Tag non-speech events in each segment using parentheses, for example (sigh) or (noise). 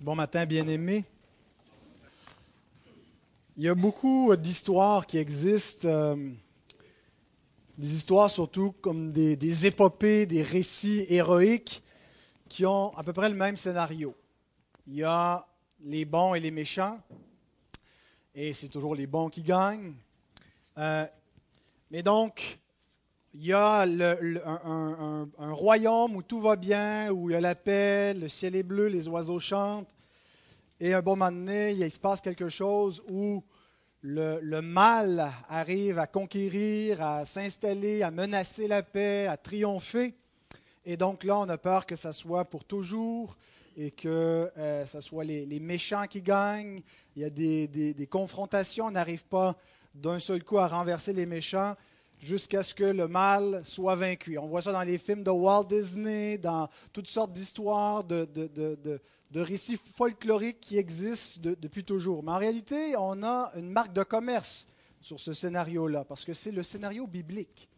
Bon matin, bien-aimés. Il y a beaucoup d'histoires qui existent, euh, des histoires surtout comme des, des, épopées, des récits héroïques qui ont à peu près le même scénario. Il y a les bons et les méchants, et c'est toujours les bons qui gagnent. Euh, mais donc, il y a un, royaume où tout va bien, où il y a la paix, le ciel est bleu, les oiseaux chantent. Et un bon moment donné, il se passe quelque chose où le, mal arrive à conquérir, à s'installer, à menacer la paix, à triompher. Et donc là, on a peur que ça soit pour toujours et que euh, ce soit les, méchants qui gagnent. Il y a des, des confrontations, on n'arrive pas d'un seul coup à renverser les méchants jusqu'à ce que le mal soit vaincu. On voit ça dans les films de Walt Disney, dans toutes sortes d'histoires, de, de, récits folkloriques qui existent depuis toujours. Mais en réalité, on a une marque de commerce sur ce scénario-là, parce que c'est le scénario biblique.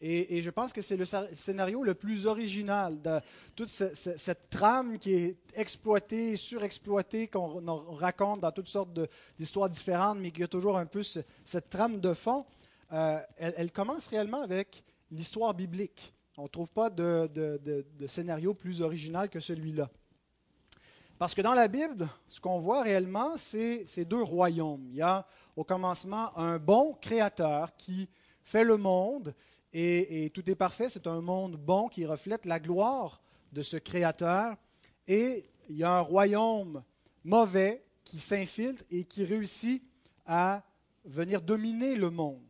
Et, je pense que c'est le scénario le plus original de toute cette trame qui est exploitée, surexploitée, qu'on raconte dans toutes sortes d'histoires différentes, mais qui a toujours un peu cette trame de fond. Euh, elle, commence réellement avec l'histoire biblique. On ne trouve pas de, scénario plus original que celui-là. Parce que dans la Bible, ce qu'on voit réellement, c'est ces deux royaumes. Il y a au commencement un bon créateur qui fait le monde et tout est parfait. C'est un monde bon qui reflète la gloire de ce créateur. Et il y a un royaume mauvais qui s'infiltre et qui réussit à venir dominer le monde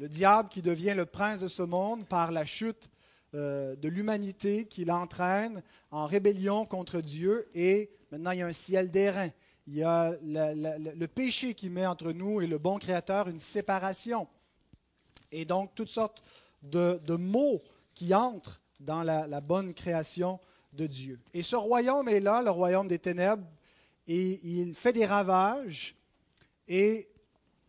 le diable qui devient le prince de ce monde par la chute euh, de l'humanité qui l'entraîne en rébellion contre Dieu et maintenant il y a un ciel d'airain. Il y a le péché qui met entre nous et le bon Créateur une séparation. Et donc toutes sortes de, mots qui entrent dans la, bonne création de Dieu. Et ce royaume est là, le royaume des ténèbres, et il fait des ravages. Et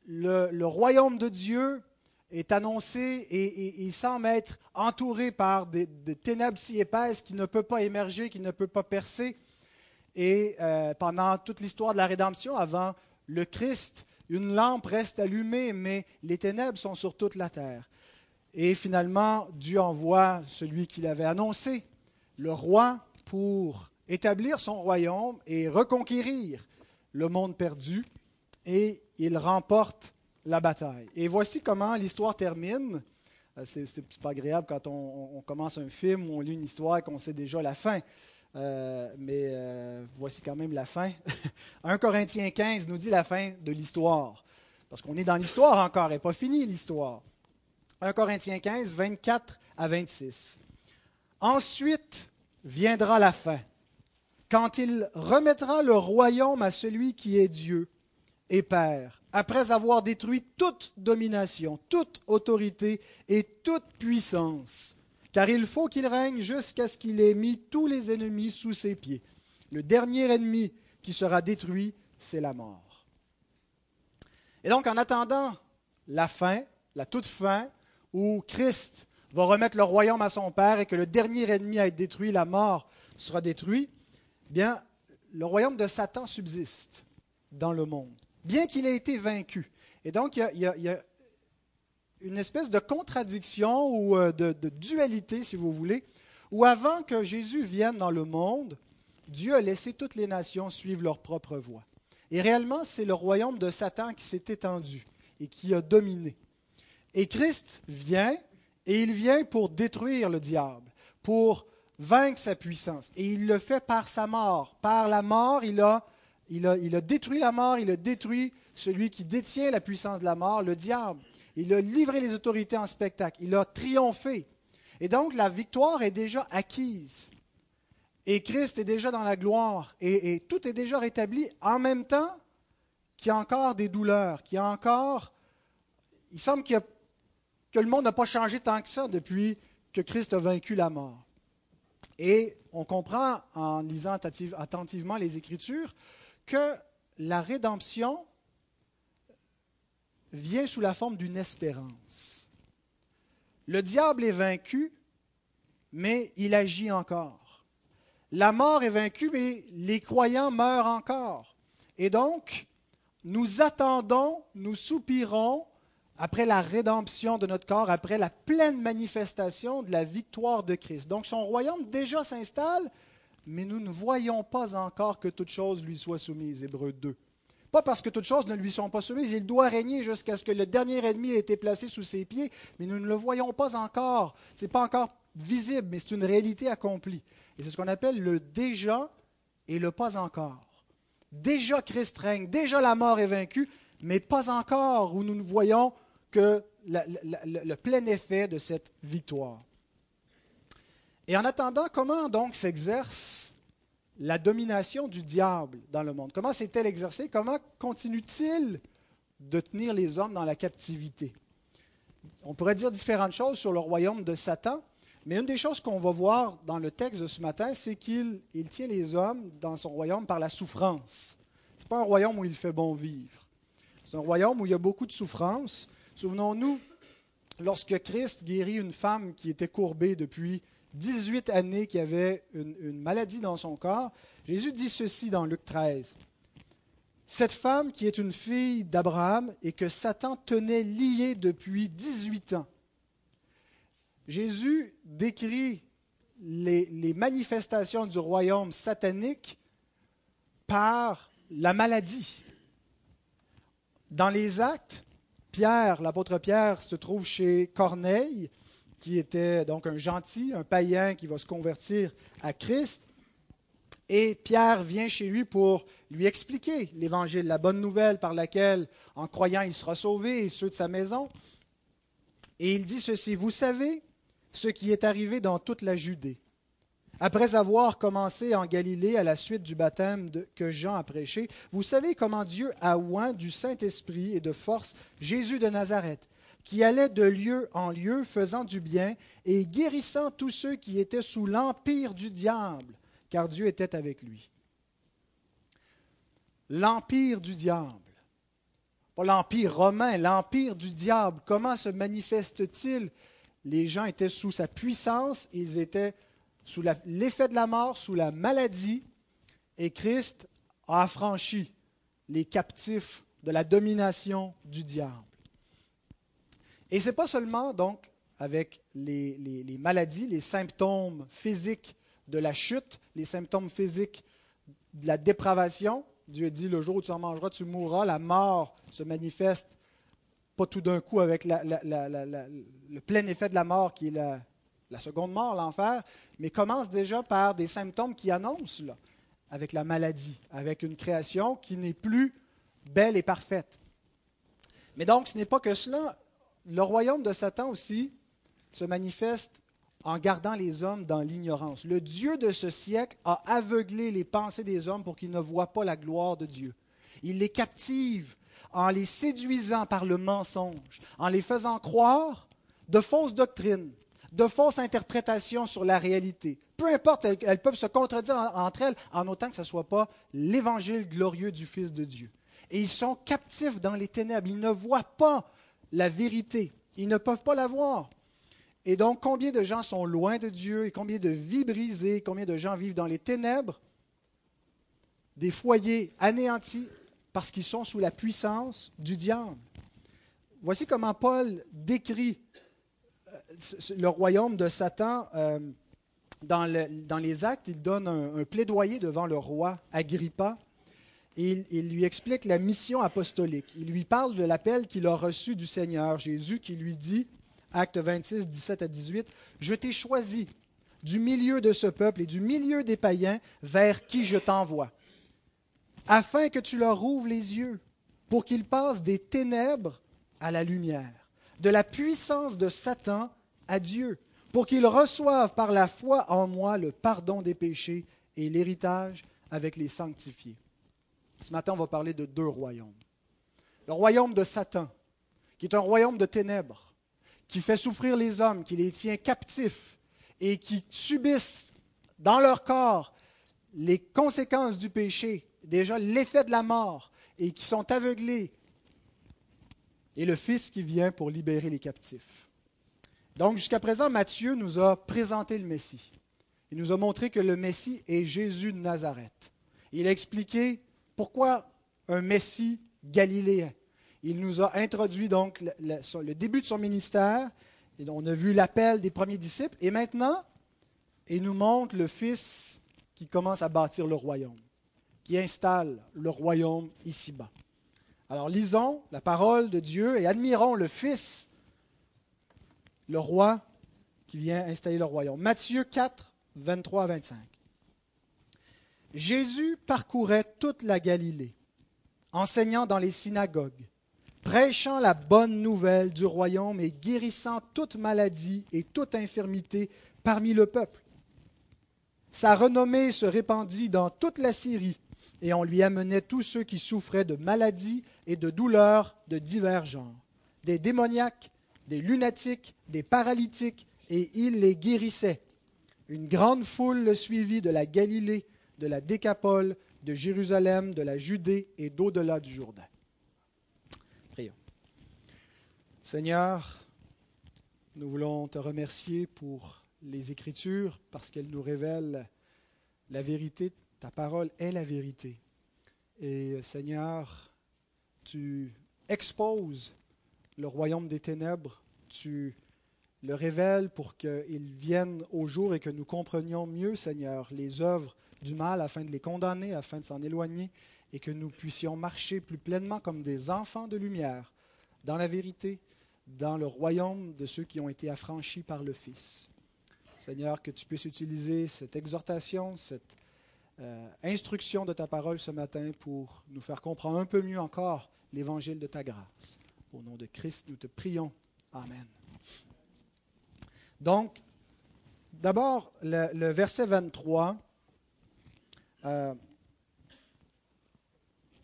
le royaume de Dieu est annoncé et, il semble être entouré par des, ténèbres si épaisses qu'il ne peut pas émerger, qu'il ne peut pas percer. Et euh, pendant toute l'histoire de la rédemption, avant le Christ, une lampe reste allumée, mais les ténèbres sont sur toute la terre. Et finalement, Dieu envoie celui qu'il avait annoncé, le roi, pour établir son royaume et reconquérir le monde perdu. Et il remporte la bataille. Et voici comment l'histoire termine. Euh, c'est pas agréable quand on, commence un film ou on lit une histoire et qu'on sait déjà la fin. Euh, mais euh, voici quand même la fin. (laughs) 1 Corinthiens 15 nous dit la fin de l'histoire. Parce qu'on est dans l'histoire encore, n'est pas finie l'histoire. 1 Corinthiens 15, 24 à 26. Ensuite viendra la fin, quand il remettra le royaume à celui qui est Dieu et Père après avoir détruit toute domination, toute autorité et toute puissance, car il faut qu'il règne jusqu'à ce qu'il ait mis tous les ennemis sous ses pieds. Le dernier ennemi qui sera détruit, c'est la mort. Et donc, en attendant la fin, la toute fin, où Christ va remettre le royaume à son Père et que le dernier ennemi a été détruit, la mort sera détruit, eh bien, le royaume de Satan subsiste dans le monde bien qu'il ait été vaincu. Et donc, il y, a, une espèce de contradiction ou euh, de, dualité, si vous voulez, où avant que Jésus vienne dans le monde, Dieu a laissé toutes les nations suivre leur propre voie. Et réellement, c'est le royaume de Satan qui s'est étendu et qui a dominé. Et Christ vient, et il vient pour détruire le diable, pour vaincre sa puissance. Et il le fait par sa mort. Par la mort, il a il a, détruit la mort, il a détruit celui qui détient la puissance de la mort, le diable. Il a livré les autorités en spectacle. Il a triomphé. Et donc la victoire est déjà acquise. Et Christ est déjà dans la gloire. Et, tout est déjà rétabli en même temps qu'il y a encore des douleurs, qu'il y a encore... Il semble que le monde n'a pas changé tant que ça depuis que Christ a vaincu la mort. Et on comprend en lisant attentivement les Écritures que la rédemption vient sous la forme d'une espérance. Le diable est vaincu, mais il agit encore. la mort est vaincue, mais les croyants meurent encore. Et donc, nous attendons, nous soupirons après la rédemption de notre corps, après la pleine manifestation de la victoire de Christ. Donc son royaume déjà s'installe, mais nous ne voyons pas encore que toute chose lui soit soumise. Hébreu 2. Pas parce que toutes choses ne lui sont pas soumises, il doit régner jusqu'à ce que le dernier ennemi ait été placé sous ses pieds, mais nous ne le voyons pas encore. Ce n'est pas encore visible, mais c'est une réalité accomplie. Et c'est ce qu'on appelle le déjà et le pas encore. Déjà Christ règne, déjà la mort est vaincue, mais pas encore où nous ne voyons que le plein effet de cette victoire. Et en attendant, comment donc s'exerce la domination du diable dans le monde? Comment s'est-elle exercée? Comment continue-t-il de tenir les hommes dans la captivité? On pourrait dire différentes choses sur le royaume de Satan, mais une des choses qu'on va voir dans le texte de ce matin, c'est qu'il tient les hommes dans son royaume par la souffrance. Ce n'est pas un royaume où il fait bon vivre. C'est un royaume où il y a beaucoup de souffrance, Souvenons-nous, lorsque Christ guérit une femme qui était courbée depuis 18 années, qui avait une, maladie dans son corps, Jésus dit ceci dans Luc 13. Cette femme qui est une fille d'Abraham et que Satan tenait liée depuis 18 ans. Jésus décrit les, les manifestations du royaume satanique par la maladie. Dans les actes, Pierre, l'apôtre Pierre, se trouve chez Corneille, qui était donc un gentil, un païen qui va se convertir à Christ. Et Pierre vient chez lui pour lui expliquer l'évangile, la bonne nouvelle par laquelle, en croyant, il sera sauvé et ceux de sa maison. Et il dit ceci, vous savez ce qui est arrivé dans toute la Judée après avoir commencé en Galilée à la suite du baptême que Jean a prêché, vous savez comment Dieu a oint du Saint-Esprit et de force Jésus de Nazareth, qui allait de lieu en lieu faisant du bien et guérissant tous ceux qui étaient sous l'empire du diable, car Dieu était avec lui. L'empire du diable. Pas l'empire romain, l'empire du diable. Comment se manifeste-t-il? Les gens étaient sous sa puissance, ils étaient sous l'effet de la mort, sous la maladie, et Christ a affranchi les captifs de la domination du diable. Et ce n'est pas seulement donc avec les, maladies, les symptômes physiques de la chute, les symptômes physiques de la dépravation. Dieu dit, le jour où tu en mangeras, tu mourras. La mort se manifeste pas tout d'un coup avec le plein effet de la mort qui est la, la seconde mort, l'enfer, mais commence déjà par des symptômes qui annoncent, là, avec la maladie, avec une création qui n'est plus belle et parfaite. Mais donc, ce n'est pas que cela. Le royaume de Satan aussi se manifeste en gardant les hommes dans l'ignorance. Le Dieu de ce siècle a aveuglé les pensées des hommes pour qu'ils ne voient pas la gloire de Dieu. Il les captive en les séduisant par le mensonge, en les faisant croire de fausses doctrines, de fausses interprétations sur la réalité. Peu importe, elles, peuvent se contredire entre elles en autant que ce ne soit pas l'évangile glorieux du Fils de Dieu. Et ils sont captifs dans les ténèbres. Ils ne voient pas la vérité. Ils ne peuvent pas la voir. Et donc, combien de gens sont loin de Dieu et combien de vies brisées, combien de gens vivent dans les ténèbres, des foyers anéantis parce qu'ils sont sous la puissance du diable. Voici comment Paul décrit le royaume de Satan, euh, dans, les actes, il donne un, plaidoyer devant le roi Agrippa et il, lui explique la mission apostolique. Il lui parle de l'appel qu'il a reçu du Seigneur Jésus qui lui dit, acte 26, 17 à 18, Je t'ai choisi du milieu de ce peuple et du milieu des païens vers qui je t'envoie, afin que tu leur ouvres les yeux, pour qu'ils passent des ténèbres à la lumière, de la puissance de Satan à Dieu, pour qu'ils reçoivent par la foi en moi le pardon des péchés et l'héritage avec les sanctifiés. Ce matin, on va parler de deux royaumes. Le royaume de Satan, qui est un royaume de ténèbres, qui fait souffrir les hommes, qui les tient captifs et qui subissent dans leur corps les conséquences du péché, déjà l'effet de la mort, et qui sont aveuglés, et le Fils qui vient pour libérer les captifs. Donc jusqu'à présent, Matthieu nous a présenté le Messie. Il nous a montré que le Messie est Jésus de Nazareth. Il a expliqué pourquoi un Messie galiléen? Il nous a introduit donc le, début de son ministère. Et on a vu l'appel des premiers disciples. Et maintenant, il nous montre le Fils qui commence à bâtir le royaume, qui installe le royaume ici-bas. Alors lisons la parole de Dieu et admirons le Fils, le roi qui vient installer le royaume. Matthieu 4, 23 à 25. Jésus parcourait toute la Galilée, enseignant dans les synagogues, prêchant la bonne nouvelle du royaume et guérissant toute maladie et toute infirmité parmi le peuple. Sa renommée se répandit dans toute la Syrie, et on lui amenait tous ceux qui souffraient de maladies et de douleurs de divers genres, des démoniaques, des lunatiques, des paralytiques, et il les guérissait. Une grande foule le suivit de la Galilée, de la Décapole, de Jérusalem, de la Judée et d'au-delà du Jourdain. Prions. Seigneur, nous voulons te remercier pour les Écritures parce qu'elles nous révèlent la vérité. Ta parole est la vérité. Et Seigneur, tu exposes le royaume des ténèbres, tu le révèles pour qu'il vienne au jour et que nous comprenions mieux, Seigneur, les œuvres du mal afin de les condamner, afin de s'en éloigner, et que nous puissions marcher plus pleinement comme des enfants de lumière, dans la vérité, dans le royaume de ceux qui ont été affranchis par le Fils. Seigneur, que tu puisses utiliser cette exhortation, cette euh, instruction de ta parole ce matin pour nous faire comprendre un peu mieux encore l'évangile de ta grâce. Au nom de Christ, nous te prions. Amen. Donc, d'abord, le, verset 23, euh,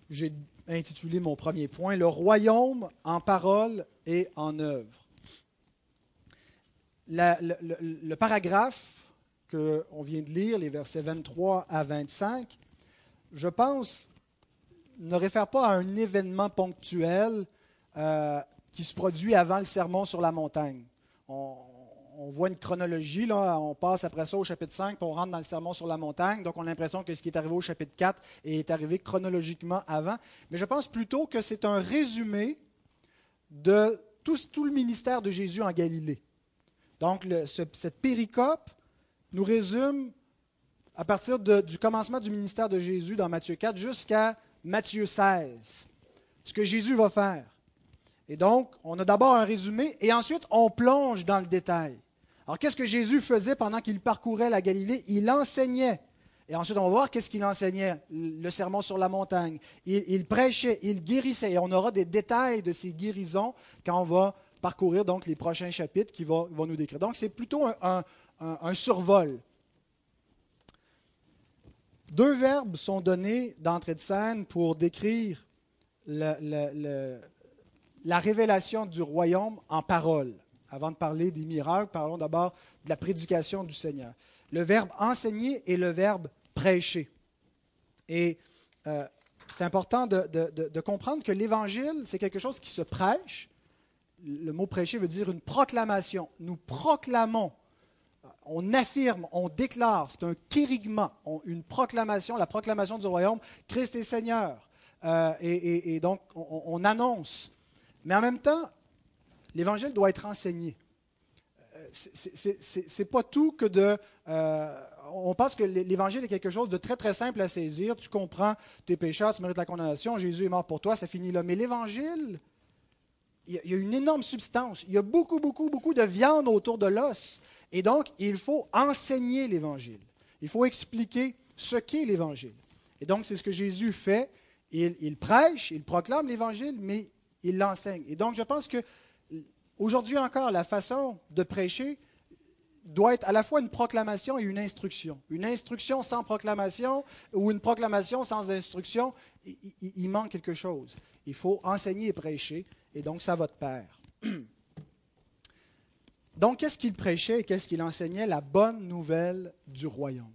j'ai intitulé mon premier point, Le royaume en parole et en œuvre. le, paragraphe qu'on vient de lire, les versets 23 à 25, je pense, ne réfère pas à un événement ponctuel euh, qui se produit avant le sermon sur la montagne. On, on voit une chronologie, là, on passe après ça au chapitre 5, puis on dans le sermon sur la montagne, donc on a l'impression que ce qui est arrivé au chapitre 4 est arrivé chronologiquement avant. Mais je pense plutôt que c'est un résumé de tout, tout, le ministère de Jésus en Galilée. Donc cette péricope nous résume à partir du commencement du ministère de Jésus dans Matthieu 4 jusqu'à Matthieu 16, ce que Jésus va faire. Et donc, on a d'abord un résumé et ensuite on plonge dans le détail. Alors, qu'est-ce que Jésus faisait pendant qu'il parcourait la Galilée? Il enseignait. Et ensuite, on va voir qu'est-ce qu'il enseignait, le sermon sur la montagne. Il, prêchait, il guérissait. Et on aura des détails de ces guérisons quand on va parcourir donc les prochains chapitres qui vont, nous décrire. Donc, c'est plutôt un, survol. Deux verbes sont donnés d'entrée de scène pour décrire la révélation du royaume en parole. Avant de parler des miracles, parlons d'abord de la prédication du Seigneur. Le verbe enseigner et le verbe prêcher. Et euh, c'est important de, comprendre que l'Évangile, c'est quelque chose qui se prêche. Le mot prêcher veut dire une proclamation. Nous proclamons, on affirme, on déclare, c'est un kérigma, une proclamation, la proclamation du royaume, Christ est Seigneur. Euh, et, donc, on annonce. Mais en même temps, l'évangile doit être enseigné. Euh, Ce n'est pas tout que de. Euh, on pense que l'évangile est quelque chose de très très simple à saisir. Tu comprends tes péchés, tu mérites la condamnation, Jésus est mort pour toi, ça finit là. Mais l'évangile, il y a une énorme substance. Il y a beaucoup, beaucoup, beaucoup de viande autour de l'os. Et donc, il faut enseigner l'évangile. Il faut expliquer ce qu'est l'évangile. Et donc, c'est ce que Jésus fait. Il, il prêche, il proclame l'évangile, mais il l'enseigne. Et donc, je pense que Aujourd'hui encore, la façon de prêcher doit être à la fois une proclamation et une instruction. Une instruction sans proclamation ou une proclamation sans instruction, il, manque quelque chose. Il faut enseigner et prêcher, et donc ça va de pair. (clears throat) Donc, qu'est-ce qu'il prêchait et qu'est-ce qu'il enseignait? La bonne nouvelle du royaume.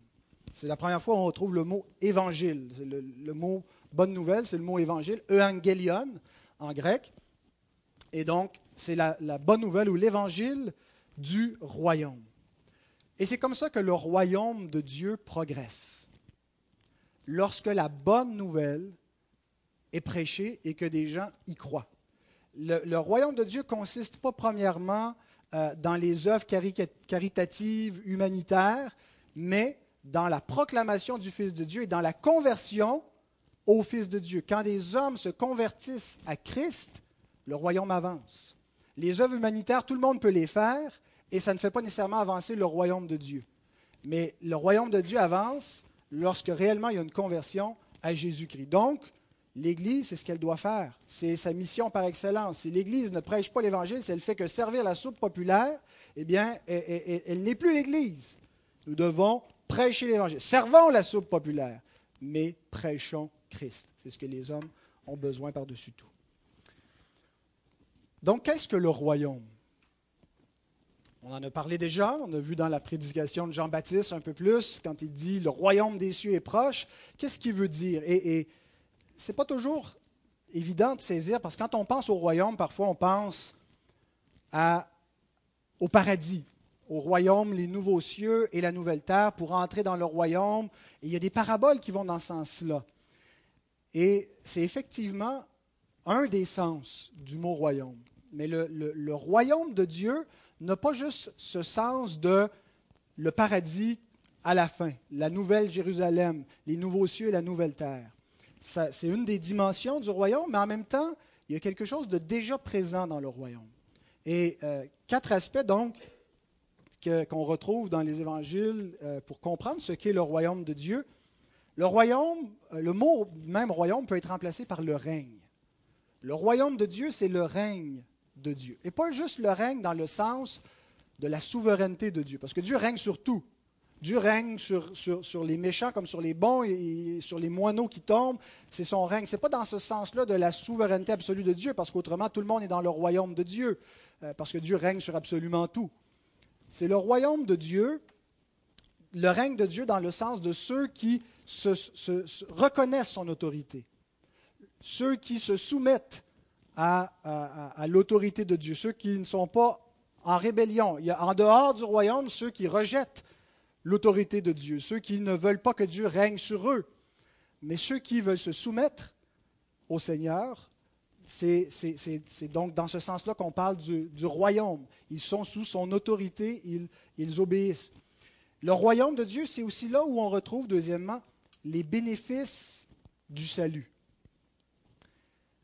C'est la première fois où on retrouve le mot évangile. Le, le, mot bonne nouvelle, c'est le mot évangile, euangelion en grec. Et donc, c'est la, bonne nouvelle ou l'évangile du royaume. Et c'est comme ça que le royaume de Dieu progresse. Lorsque la bonne nouvelle est prêchée et que des gens y croient. Le, royaume de Dieu consiste pas premièrement euh, dans les œuvres caritatives, humanitaires, mais dans la proclamation du Fils de Dieu et dans la conversion au Fils de Dieu. Quand des hommes se convertissent à Christ, le royaume avance. Les œuvres humanitaires, tout le monde peut les faire et ça ne fait pas nécessairement avancer le royaume de Dieu. Mais le royaume de Dieu avance lorsque réellement il y a une conversion à Jésus-Christ. Donc, l'Église, c'est ce qu'elle doit faire. C'est sa mission par excellence. Si l'Église ne prêche pas l'Évangile, c'est le fait que servir la soupe populaire, eh bien, elle n'est plus l'Église. Nous devons prêcher l'Évangile. Servons la soupe populaire, mais prêchons Christ. C'est ce que les hommes ont besoin par-dessus tout. Donc, qu'est-ce que le royaume? On en a parlé déjà, on a vu dans la prédication de Jean-Baptiste un peu plus, quand il dit le royaume des cieux est proche. Qu'est-ce qu'il veut dire? Et, ce n'est pas toujours évident de saisir, parce que quand on pense au royaume, parfois on pense au paradis, au royaume, les nouveaux cieux et la nouvelle terre, pour entrer dans le royaume. Et il y a des paraboles qui vont dans ce sens-là. Et c'est effectivement un des sens du mot royaume. Mais le, royaume de Dieu n'a pas juste ce sens de le paradis à la fin, la nouvelle Jérusalem, les nouveaux cieux et la nouvelle terre. C'est une des dimensions du royaume, mais en même temps, il y a quelque chose de déjà présent dans le royaume. Et euh, quatre aspects, donc, qu'on retrouve dans les évangiles euh, pour comprendre ce qu'est le royaume de Dieu. Le royaume, euh, le mot même royaume peut être remplacé par le règne. Le royaume de Dieu, c'est le règne de Dieu. Et pas juste le règne dans le sens de la souveraineté de Dieu, parce que Dieu règne sur tout. Dieu règne sur, sur, les méchants comme sur les bons et, sur les moineaux qui tombent. C'est son règne. Ce n'est pas dans ce sens-là de la souveraineté absolue de Dieu, parce qu'autrement, tout le monde est dans le royaume de Dieu, euh, parce que Dieu règne sur absolument tout. C'est le royaume de Dieu, le règne de Dieu dans le sens de ceux qui se, reconnaissent son autorité, ceux qui se soumettent à, l'autorité de Dieu, ceux qui ne sont pas en rébellion. Il y a en dehors du royaume ceux qui rejettent l'autorité de Dieu, ceux qui ne veulent pas que Dieu règne sur eux. Mais ceux qui veulent se soumettre au Seigneur, c'est donc dans ce sens-là qu'on parle du, royaume. Ils sont sous son autorité, ils obéissent. Le royaume de Dieu, c'est aussi là où on retrouve, deuxièmement, les bénéfices du salut.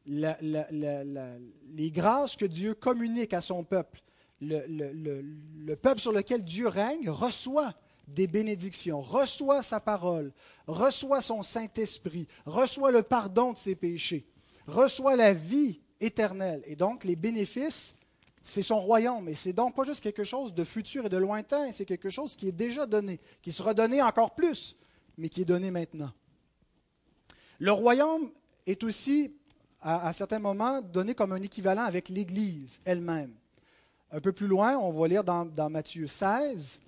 Les grâces que Dieu communique à son peuple, le, peuple sur lequel Dieu règne reçoit des bénédictions, reçoit sa parole, reçoit son Saint-Esprit, reçoit le pardon de ses péchés, reçoit la vie éternelle. Et donc les bénéfices, c'est son royaume. Et c'est donc pas juste quelque chose de futur et de lointain, c'est quelque chose qui est déjà donné, qui sera donné encore plus mais qui est donné maintenant. Le royaume est aussi, à, certains moments, donné comme un équivalent avec l'Église elle-même. Un peu plus loin, on va lire dans, Matthieu 16,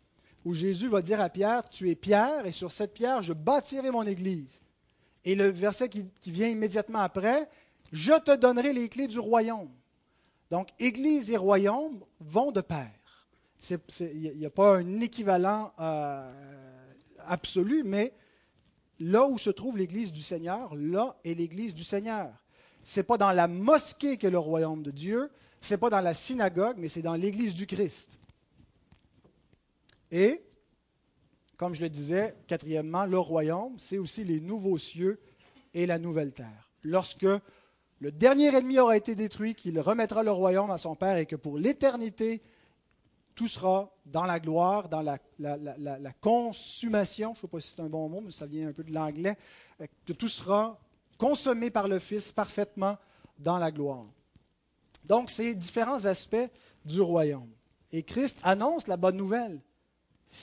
où Jésus va dire à Pierre, Tu es Pierre, et sur cette pierre, je bâtirai mon Église. Et le verset qui, vient immédiatement après, Je te donnerai les clés du royaume. Donc, Église et royaume vont de pair. Il n'y a, pas un équivalent euh, absolu, mais là où se trouve l'Église du Seigneur, là est l'Église du Seigneur. Ce n'est pas dans la mosquée que le royaume de Dieu, ce n'est pas dans la synagogue, mais c'est dans l'Église du Christ. Et, comme je le disais, quatrièmement, le royaume, c'est aussi les nouveaux cieux et la nouvelle terre. Lorsque le dernier ennemi aura été détruit, qu'il remettra le royaume à son Père et que pour l'éternité, tout sera dans la gloire, dans la, consommation, je ne sais pas si c'est un bon mot, mais ça vient un peu de l'anglais, euh, que tout sera consommé par le Fils parfaitement dans la gloire. Donc, c'est différents aspects du royaume. Et Christ annonce la bonne nouvelle.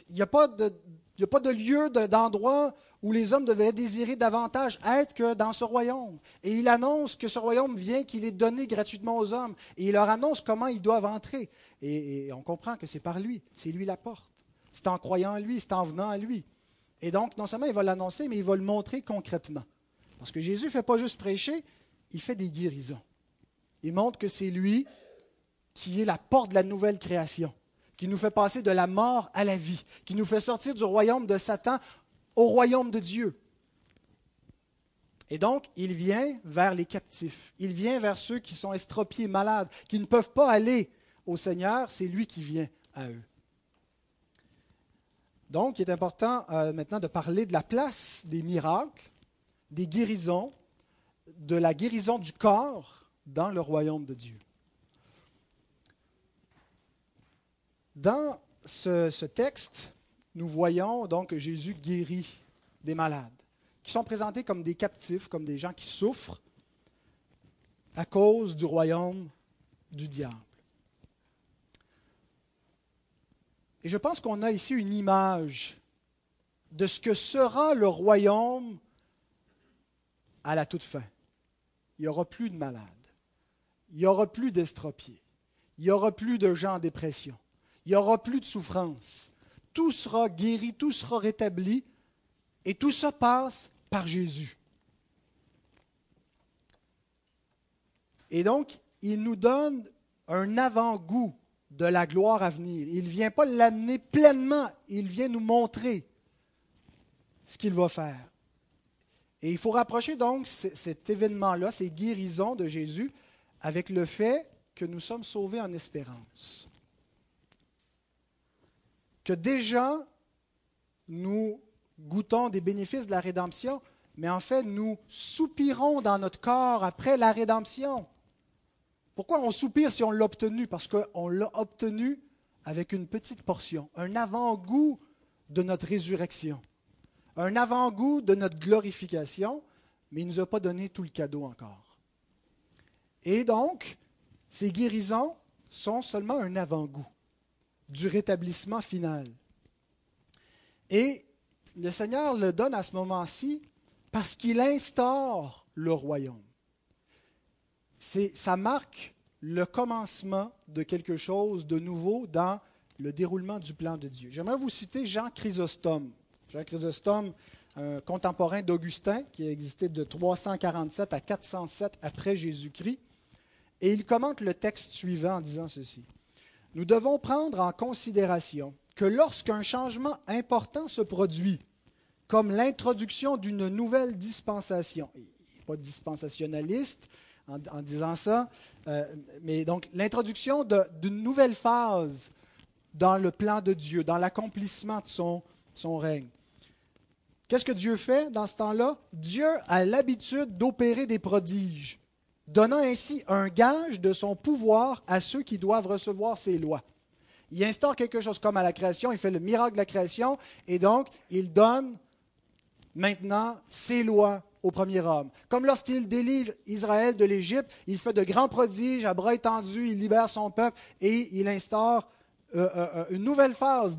Il n'y a pas de, lieu, d'endroit où les hommes devaient désirer davantage être que dans ce royaume. Et il annonce que ce royaume vient, qu'il est donné gratuitement aux hommes. Et il leur annonce comment ils doivent entrer. Et, on comprend que c'est par lui, c'est lui la porte. C'est en croyant en lui, c'est en venant à lui. Et donc, non seulement il va l'annoncer, mais il va le montrer concrètement. Parce que Jésus ne fait pas juste prêcher, il fait des guérisons. Il montre que c'est lui qui est la porte de la nouvelle création, qui nous fait passer de la mort à la vie, qui nous fait sortir du royaume de Satan au royaume de Dieu. Et donc, il vient vers les captifs, il vient vers ceux qui sont estropiés, malades, qui ne peuvent pas aller au Seigneur, c'est lui qui vient à eux. Donc, il est important euh, maintenant de parler de la place des miracles, des guérisons, de la guérison du corps dans le royaume de Dieu. Dans ce, texte, nous voyons donc que Jésus guérit des malades, qui sont présentés comme des captifs, comme des gens qui souffrent à cause du royaume du diable. Et je pense qu'on a ici une image de ce que sera le royaume à la toute fin. Il n'y aura plus de malades. Il n'y aura plus d'estropiés. Il n'y aura plus de gens en dépression. Il n'y aura plus de souffrance. Tout sera guéri, tout sera rétabli. Et tout ça passe par Jésus. Et donc, il nous donne un avant-goût de la gloire à venir. Il ne vient pas l'amener pleinement, il vient nous montrer ce qu'il va faire. Et il faut rapprocher donc cet événement-là, ces guérisons de Jésus, avec le fait que nous sommes sauvés en espérance. Que déjà nous goûtons des bénéfices de la rédemption, mais en fait nous soupirons dans notre corps après la rédemption. Pourquoi on soupire si on l'a obtenu? Parce qu'on l'a obtenu avec une petite portion, un avant-goût de notre résurrection, un avant-goût de notre glorification, mais il ne nous a pas donné tout le cadeau encore. Et donc, ces guérisons sont seulement un avant-goût du rétablissement final. Et le Seigneur le donne à ce moment-ci parce qu'il instaure le royaume. Ça marque le commencement de quelque chose de nouveau dans le déroulement du plan de Dieu. J'aimerais vous citer Jean Chrysostome. Jean Chrysostome, un contemporain d'Augustin qui a existé de 347 à 407 après Jésus-Christ. Et il commente le texte suivant en disant ceci nous devons prendre en considération que lorsqu'un changement important se produit, comme l'introduction d'une nouvelle dispensation, pas dispensationaliste en, disant ça, euh, mais donc l'introduction d'une nouvelle phase dans le plan de Dieu, dans l'accomplissement de son règne. Qu'est-ce que Dieu fait dans ce temps-là? Dieu a l'habitude d'opérer des prodiges donnant ainsi un gage de son pouvoir à ceux qui doivent recevoir ses lois. Il instaure quelque chose comme à la création, il fait le miracle de la création, et donc il donne maintenant ses lois au premier homme. Comme lorsqu'il délivre Israël de l'Égypte, il fait de grands prodiges à bras étendus, il libère son peuple et il instaure euh, euh, euh, une nouvelle phase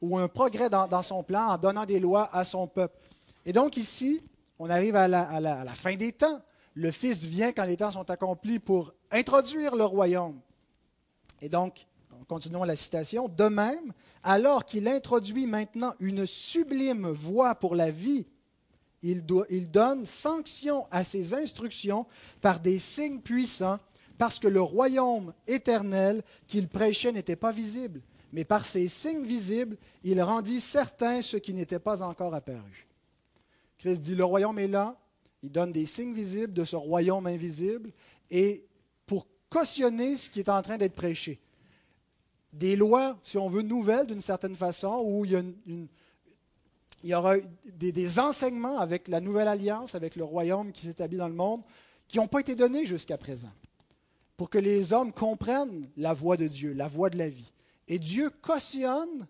ou un progrès dans, son plan en donnant des lois à son peuple. Et donc ici, on arrive à la fin des temps le Fils vient quand les temps sont accomplis pour introduire le royaume. Et donc, continuons la citation, de même, alors qu'il introduit maintenant une sublime voie pour la vie, il, donne sanction à ses instructions par des signes puissants, parce que le royaume éternel qu'il prêchait n'était pas visible, mais par ces signes visibles, il rendit certain ce qui n'était pas encore apparu. Christ dit, le royaume est là, il donne des signes visibles de ce royaume invisible et pour cautionner ce qui est en train d'être prêché. Des lois, si on veut, nouvelles d'une certaine façon, où il y, aura des, des, enseignements avec la nouvelle alliance, avec le royaume qui s'établit dans le monde, qui n'ont pas été donnés jusqu'à présent, pour que les hommes comprennent la voie de Dieu, la voie de la vie. Et Dieu cautionne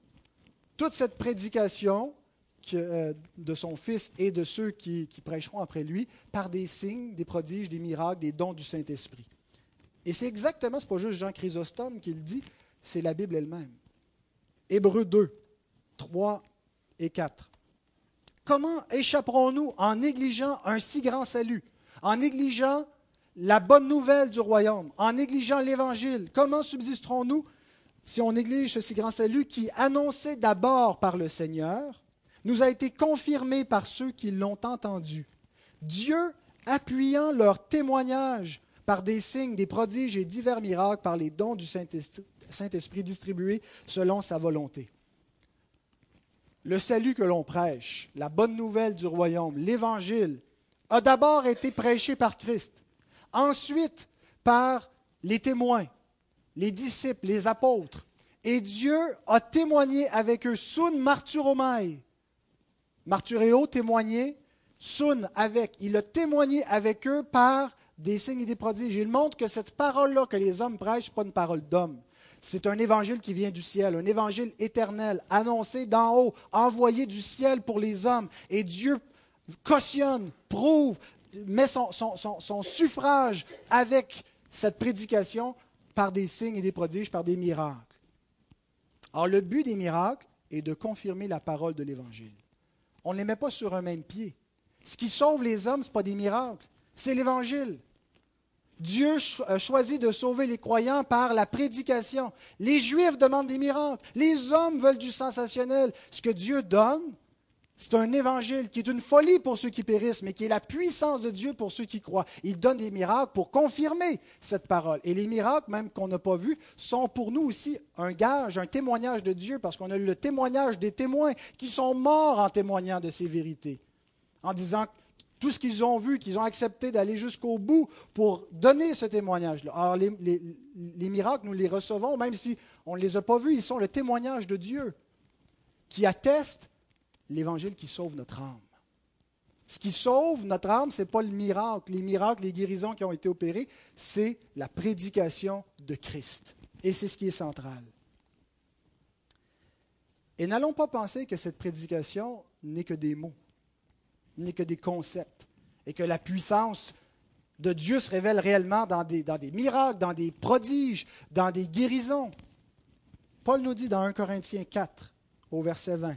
toute cette prédication euh, de son Fils et de ceux qui, prêcheront après lui par des signes, des prodiges, des miracles, des dons du Saint-Esprit. Et c'est exactement, ce n'est pas juste Jean Chrysostome qui le dit, c'est la Bible elle-même. Hébreux 2, 3 et 4. Comment échapperons-nous en négligeant un si grand salut, en négligeant la bonne nouvelle du royaume, en négligeant l'Évangile? Comment subsisterons-nous si on néglige ce si grand salut qui, annoncé d'abord par le Seigneur, nous a été confirmé par ceux qui l'ont entendu. Dieu, appuyant leur témoignage par des signes, des prodiges et divers miracles, par les dons du Saint-Esprit, Saint-Esprit distribué selon sa volonté. Le salut que l'on prêche, la bonne nouvelle du royaume, l'Évangile, a d'abord été prêché par Christ, ensuite par les témoins, les disciples, les apôtres, et Dieu a témoigné avec eux, sun marturomai. Martureo, témoigné, sun avec. Il a témoigné avec eux par des signes et des prodiges. Il montre que cette parole-là que les hommes prêchent, n'est pas une parole d'homme. C'est un évangile qui vient du ciel, un évangile éternel, annoncé d'en haut, envoyé du ciel pour les hommes. Et Dieu cautionne, prouve, met son suffrage avec cette prédication par des signes et des prodiges, par des miracles. Alors le but des miracles est de confirmer la parole de l'Évangile. On ne les met pas sur un même pied. Ce qui sauve les hommes, ce n'est pas des miracles, c'est l'Évangile. Dieu a choisi de sauver les croyants par la prédication. Les Juifs demandent des miracles. Les hommes veulent du sensationnel. Ce que Dieu donne, c'est un évangile qui est une folie pour ceux qui périssent, mais qui est la puissance de Dieu pour ceux qui croient. Il donne des miracles pour confirmer cette parole. Et les miracles, même qu'on n'a pas vus, sont pour nous aussi un gage, un témoignage de Dieu, parce qu'on a le témoignage des témoins qui sont morts en témoignant de ces vérités, en disant tout ce qu'ils ont vu, qu'ils ont accepté d'aller jusqu'au bout pour donner ce témoignage-là. Alors les, les miracles, nous les recevons, même si on ne les a pas vus, ils sont le témoignage de Dieu qui atteste l'évangile qui sauve notre âme. Ce qui sauve notre âme, ce n'est pas le miracle, les miracles, les guérisons qui ont été opérées, c'est la prédication de Christ. Et c'est ce qui est central. Et n'allons pas penser que cette prédication n'est que des mots, n'est que des concepts, et que la puissance de Dieu se révèle réellement dans des, dans des miracles, dans des prodiges, dans des guérisons. Paul nous dit dans 1 Corinthiens 4, au verset 20,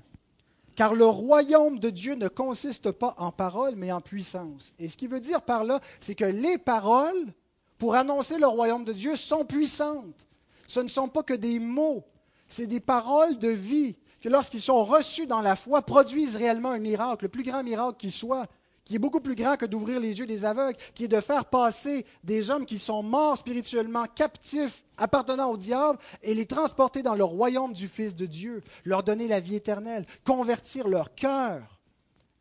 car le royaume de Dieu ne consiste pas en paroles, mais en puissance. Et ce qu'il veut dire par là, c'est que les paroles, pour annoncer le royaume de Dieu, sont puissantes. Ce ne sont pas que des mots, c'est des paroles de vie, que lorsqu'ils sont reçus dans la foi, produisent réellement un miracle, le plus grand miracle qui soit qui est beaucoup plus grand que d'ouvrir les yeux des aveugles, qui est de faire passer des hommes qui sont morts spirituellement, captifs, appartenant au diable, et les transporter dans le royaume du Fils de Dieu, leur donner la vie éternelle, convertir leur cœur.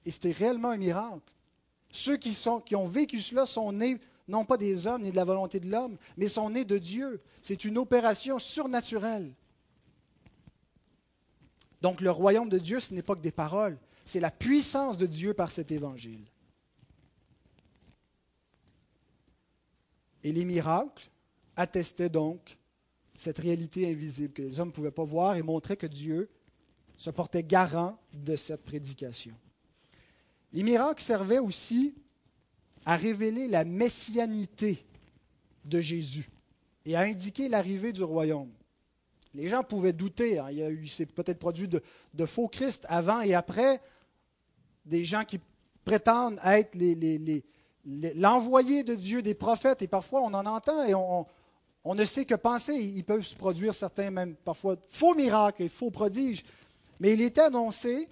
Et c'était réellement un miracle. Ceux qui, qui ont vécu cela sont nés non pas des hommes ni de la volonté de l'homme, mais sont nés de Dieu. C'est une opération surnaturelle. Donc le royaume de Dieu, ce n'est pas que des paroles, c'est la puissance de Dieu par cet évangile. Et les miracles attestaient donc cette réalité invisible que les hommes ne pouvaient pas voir et montraient que Dieu se portait garant de cette prédication. Les miracles servaient aussi à révéler la messianité de Jésus et à indiquer l'arrivée du royaume. Les gens pouvaient douter. Hein. il, s'est peut-être produit de, faux Christ avant et après, des gens qui prétendent être les, l'envoyé de Dieu, des prophètes, et parfois on en entend et on, ne sait que penser. Ils peuvent se produire certains, même parfois, faux miracles et faux prodiges. Mais il était annoncé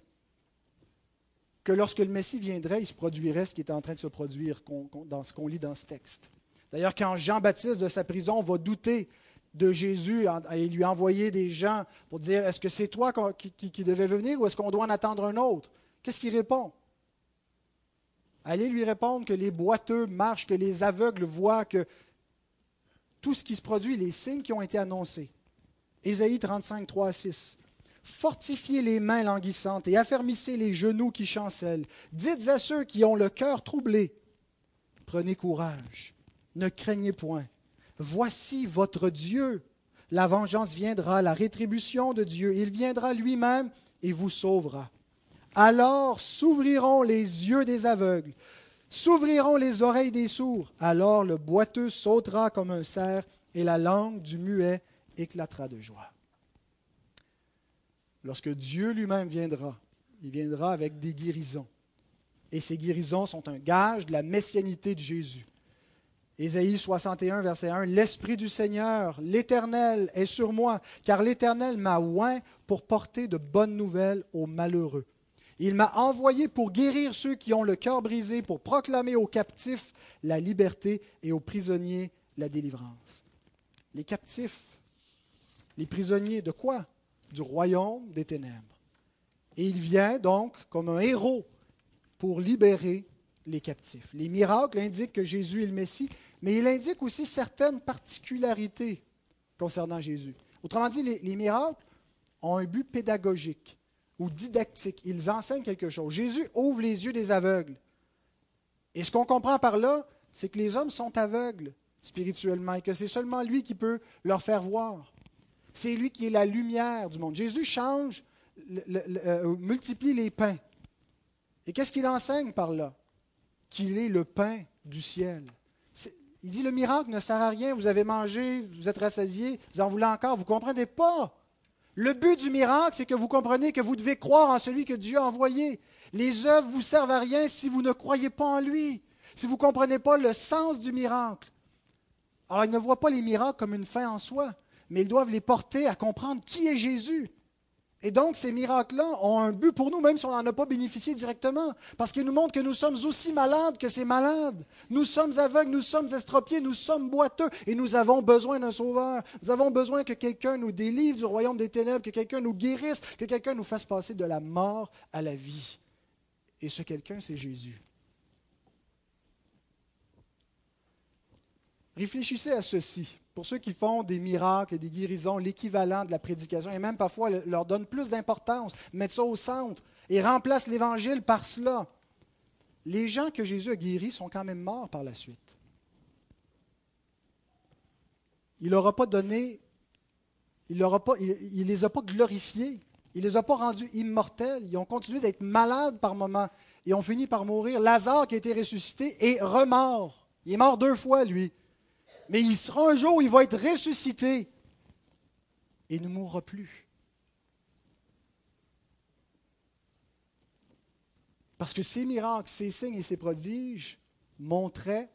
que lorsque le Messie viendrait, il se produirait ce qui est en train de se produire dans ce qu'on lit dans ce texte. D'ailleurs, quand Jean-Baptiste de sa prison va douter de Jésus et lui envoyer des gens pour dire est-ce que c'est toi qui, qui devais venir ou est-ce qu'on doit en attendre un autre? Qu'est-ce qu'il répond? Allez lui répondre que les boiteux marchent, que les aveugles voient, que tout ce qui se produit, les signes qui ont été annoncés. Ésaïe 35, 3 à 6. Fortifiez les mains languissantes et affermissez les genoux qui chancellent. Dites à ceux qui ont le cœur troublé, prenez courage, ne craignez point. Voici votre Dieu. La vengeance viendra, la rétribution de Dieu. Il viendra lui-même et vous sauvera. Alors s'ouvriront les yeux des aveugles, s'ouvriront les oreilles des sourds. Alors le boiteux sautera comme un cerf et la langue du muet éclatera de joie. Lorsque Dieu lui-même viendra, il viendra avec des guérisons. Et ces guérisons sont un gage de la messianité de Jésus. Ésaïe 61, verset 1, L'Esprit du Seigneur, l'Éternel, est sur moi, car l'Éternel m'a oint pour porter de bonnes nouvelles aux malheureux. Il m'a envoyé pour guérir ceux qui ont le cœur brisé, pour proclamer aux captifs la liberté et aux prisonniers la délivrance. Les captifs, les prisonniers de quoi? Du royaume des ténèbres. Et il vient donc comme un héros pour libérer les captifs. Les miracles indiquent que Jésus est le Messie, mais il indique aussi certaines particularités concernant Jésus. Autrement dit, les, miracles ont un but pédagogique ou didactique. Ils enseignent quelque chose. Jésus ouvre les yeux des aveugles. Et ce qu'on comprend par là, c'est que les hommes sont aveugles spirituellement et que c'est seulement lui qui peut leur faire voir. C'est lui qui est la lumière du monde. Jésus change, euh, multiplie les pains. Et qu'est-ce qu'il enseigne par là? Qu'il est le pain du ciel. Il dit le miracle ne sert à rien, vous avez mangé, vous êtes rassasié, vous en voulez encore, vous ne comprenez pas. Le but du miracle, c'est que vous comprenez que vous devez croire en celui que Dieu a envoyé. Les œuvres vous servent à rien si vous ne croyez pas en lui, si vous ne comprenez pas le sens du miracle. Alors, ils ne voient pas les miracles comme une fin en soi, mais ils doivent les porter à comprendre qui est Jésus. Et donc, ces miracles-là ont un but pour nous, même si on n'en a pas bénéficié directement, parce qu'ils nous montrent que nous sommes aussi malades que ces malades. Nous sommes aveugles, nous sommes estropiés, nous sommes boiteux, et nous avons besoin d'un sauveur. Nous avons besoin que quelqu'un nous délivre du royaume des ténèbres, que quelqu'un nous guérisse, que quelqu'un nous fasse passer de la mort à la vie. Et ce quelqu'un, c'est Jésus. Réfléchissez à ceci pour ceux qui font des miracles et des guérisons, l'équivalent de la prédication, et même parfois leur donnent plus d'importance, mettent ça au centre et remplacent l'Évangile par cela. Les gens que Jésus a guéris sont quand même morts par la suite. Il n'aura pas donné, il ne les a pas glorifiés, il ne les a pas rendus immortels. Ils ont continué d'être malades par moments et ont fini par mourir. Lazare qui a été ressuscité est remort. Il est mort deux fois, lui mais il sera un jour où il va être ressuscité et ne mourra plus. Parce que ces miracles, ces signes et ces prodiges montraient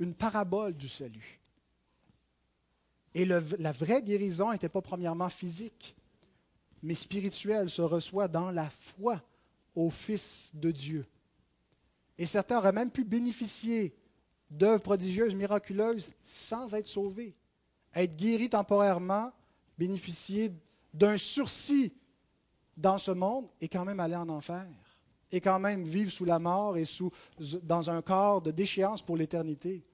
une parabole du salut. Et la vraie guérison n'était pas premièrement physique, mais spirituelle, se reçoit dans la foi au Fils de Dieu. Et certains auraient même pu bénéficier d'œuvres prodigieuses, miraculeuses, sans être sauvés. Être guéris temporairement, bénéficier d'un sursis dans ce monde et quand même aller en enfer. Et quand même vivre sous la mort et sous, dans un corps de déchéance pour l'éternité.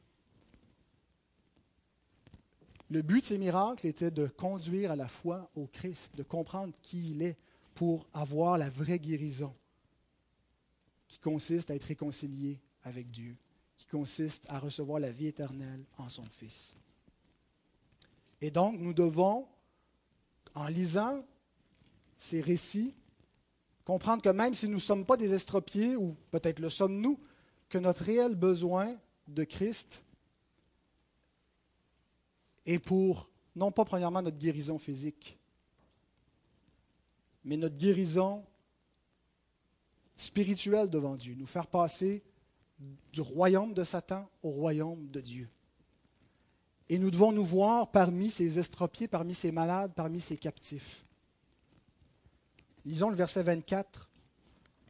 Le but de ces miracles était de conduire à la foi au Christ, de comprendre qui il est pour avoir la vraie guérison qui consiste à être réconcilié avec Dieu, qui consiste à recevoir la vie éternelle en son Fils. Et donc, nous devons, en lisant ces récits, comprendre que même si nous ne sommes pas des estropiés, ou peut-être le sommes-nous, que notre réel besoin de Christ est pour, non pas premièrement notre guérison physique, mais notre guérison spirituel devant Dieu, nous faire passer du royaume de Satan au royaume de Dieu. Et nous devons nous voir parmi ces estropiés, parmi ces malades, parmi ces captifs. Lisons le verset 24.